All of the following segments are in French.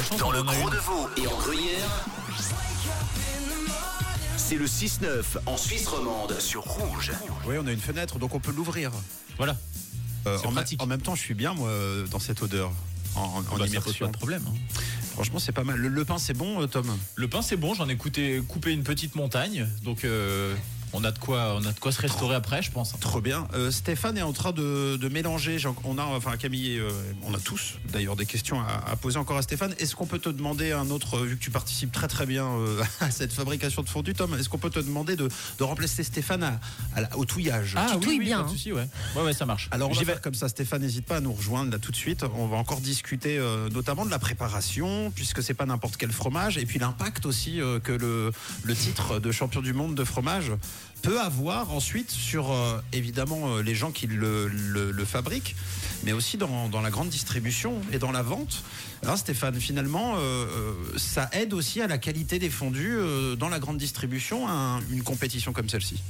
la chance. Dans le Gros de Veau et en Gruyère, c'est le 6-9 en Suisse romande sur Rouge. Oui, on a une fenêtre, donc on peut l'ouvrir. Voilà. Euh, en, ma- pratique. en même temps, je suis bien, moi, euh, dans cette odeur. En, en- en Bah, ça pose immersion. pas de problème. hein. Franchement, c'est pas mal. Le, le pain, c'est bon, euh, Tom? Le pain c'est bon, j'en ai coûté, coupé une petite montagne, donc euh, on a de quoi, on a de quoi se restaurer après, je pense. Trop bien. Euh, Stéphane est en train de, de mélanger. On a, enfin Camille, euh, on a tous d'ailleurs des questions à, à poser encore à Stéphane. Est-ce qu'on peut te demander un autre, euh, vu que tu participes très très bien euh, à cette fabrication de fondue, Tom, est-ce qu'on peut te demander de, de remplacer Stéphane à- à la- au touillage? Ah Tu oui, touilles oui, bien, pas de hein. souci, ouais. Ouais, ouais, ça marche. Alors on va J'y vais. faire comme ça, Stéphane, n'hésite pas à nous rejoindre là tout de suite. On va encore discuter euh, notamment de la préparation, puisque c'est pas n'importe quel fromage, et puis l'impact aussi euh, que le, le titre de champion du monde de fromage peut avoir ensuite sur euh, évidemment euh, les gens qui le, fabriquent, mais aussi dans, la grande distribution et dans la vente. Hein, Stéphane, finalement, euh, ça aide aussi à la qualité des fondus dans la grande distribution, un- une compétition comme celle-ci.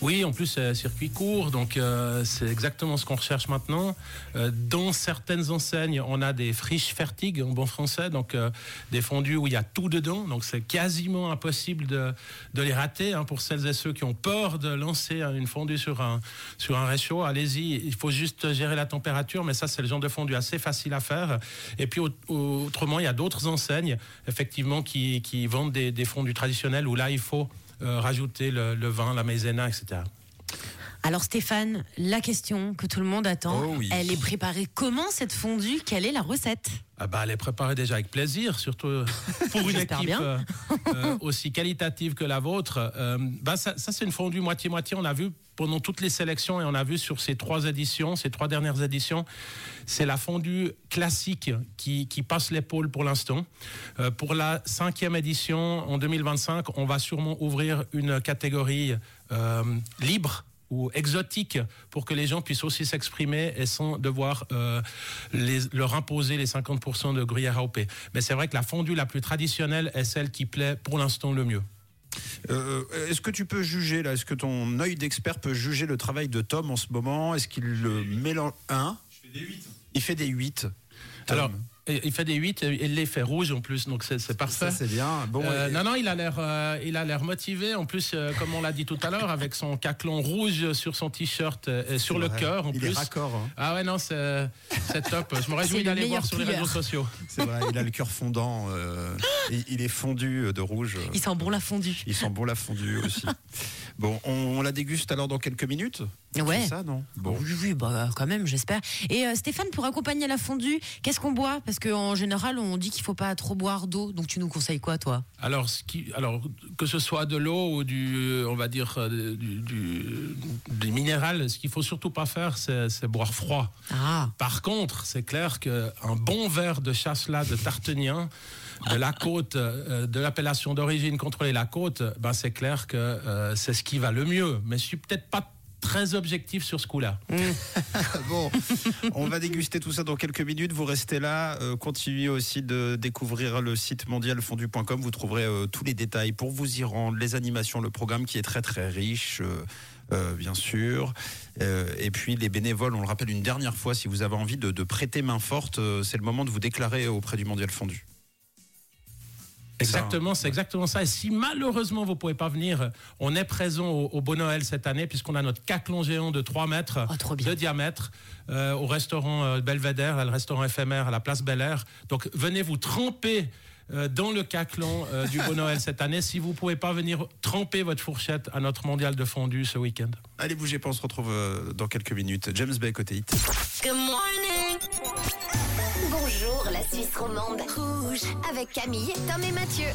Oui, en plus, c'est circuit court, donc euh, c'est exactement ce qu'on recherche maintenant. Euh, dans certaines enseignes, on a des friches fertiges en bon français, donc euh, des fondus où il y a tout dedans, donc c'est quasiment impossible de, les rater. hein, pour celles et ceux qui ont peur de lancer une fondue sur un, sur un réchaud, allez-y, il faut juste gérer la température, mais ça, c'est le genre de fondu assez facile à faire. Et puis, au- autrement, il y a d'autres enseignes, effectivement, qui, qui vendent des, des fondus traditionnels où là, il faut euh, rajouter le, le vin, la maïzena, etc. Alors Stéphane, la question que tout le monde attend, Oh oui. elle est préparée comment cette fondue? Quelle est la recette? Ah bah, elle est préparée déjà avec plaisir, surtout euh, pour une équipe euh, euh, aussi qualitative que la vôtre. Euh, bah ça, ça, c'est une fondue moitié-moitié. On a vu pendant toutes les sélections et on a vu sur ces trois éditions, ces trois dernières éditions, c'est la fondue classique qui, passe l'épaule pour l'instant. Euh, pour la cinquième édition, en 2025, on va sûrement ouvrir une catégorie euh, libre ou exotique pour que les gens puissent aussi s'exprimer et sans devoir euh, les, leur imposer les 50% de gruyère AOP. Mais c'est vrai que la fondue la plus traditionnelle est celle qui plaît pour l'instant le mieux. Euh, Est-ce que tu peux juger là Est-ce que ton œil d'expert peut juger le travail de Tom en ce moment? Est-ce qu'il le mélange? Un Il fait des 8. Alors, il il fait des 8 et il les fait rouges en plus, donc c'est parfait. ça c'est bien. Bon, Euh, et- non, non, il a l'air, euh, il a l'air motivé. En plus, euh, comme on l'a dit tout à l'heure, avec son caclon rouge sur son t-shirt euh, et sur le cœur en il plus. est raccord. hein. Ah ouais, non, c'est top. Je me réjouis le d'aller voir sur les réseaux sociaux. C'est vrai. Il a le cœur fondant. euh, il est fondu euh, de rouge. Il sent bon la fondue. Il sent bon la fondue aussi. Bon, on, on la déguste alors dans quelques minutes? Ouais. C'est ça, non? Bon. Oui, oui, bah, quand même, j'espère. Et euh, Stéphane, pour accompagner la fondue, qu'est-ce qu'on boit? Parce qu'en général, on dit qu'il faut pas trop boire d'eau. Donc tu nous conseilles quoi, toi? Alors, ce qui, alors, que ce soit de l'eau ou du, on va dire, euh, du, du, du minéral, ce qu'il faut surtout pas faire, c'est boire froid. Ah, Par contre, c'est clair qu'un bon verre de chasselas de Tartenien, de la côte, euh, de l'appellation d'origine contrôlée la côte, ben c'est clair que euh, c'est ce qui va le mieux. Mais je suis peut-être pas très objectif sur ce coup-là. Bon, on va déguster tout ça dans quelques minutes. Vous restez là. Euh, continuez aussi de découvrir le site mondialfondu.com. Vous trouverez euh, tous les détails pour vous y rendre, les animations, le programme qui est très très riche. euh, bien sûr. Et puis les bénévoles, on le rappelle une dernière fois, si vous avez envie de, de prêter main forte, c'est le moment de vous déclarer auprès du Mondial Fondu. Exactement, c'est exactement ça. Et si malheureusement vous pouvez pas venir, on est présent au, au Beau Noël cette année puisqu'on a notre caclon géant de 3 mètres Oh, de diamètre euh, au restaurant euh, Belvédère, là, le restaurant éphémère à la place Bel Air. Donc venez vous tremper euh, dans le caclon euh, du Beau Noël cette année. Si vous pouvez pas venir tremper votre fourchette à notre mondial de fondu ce week-end. Allez, bougez pas, on se retrouve euh, dans quelques minutes. James Bay côté hit. Good morning. Suisse romande. Rouge avec Camille, Tom et Mathieu.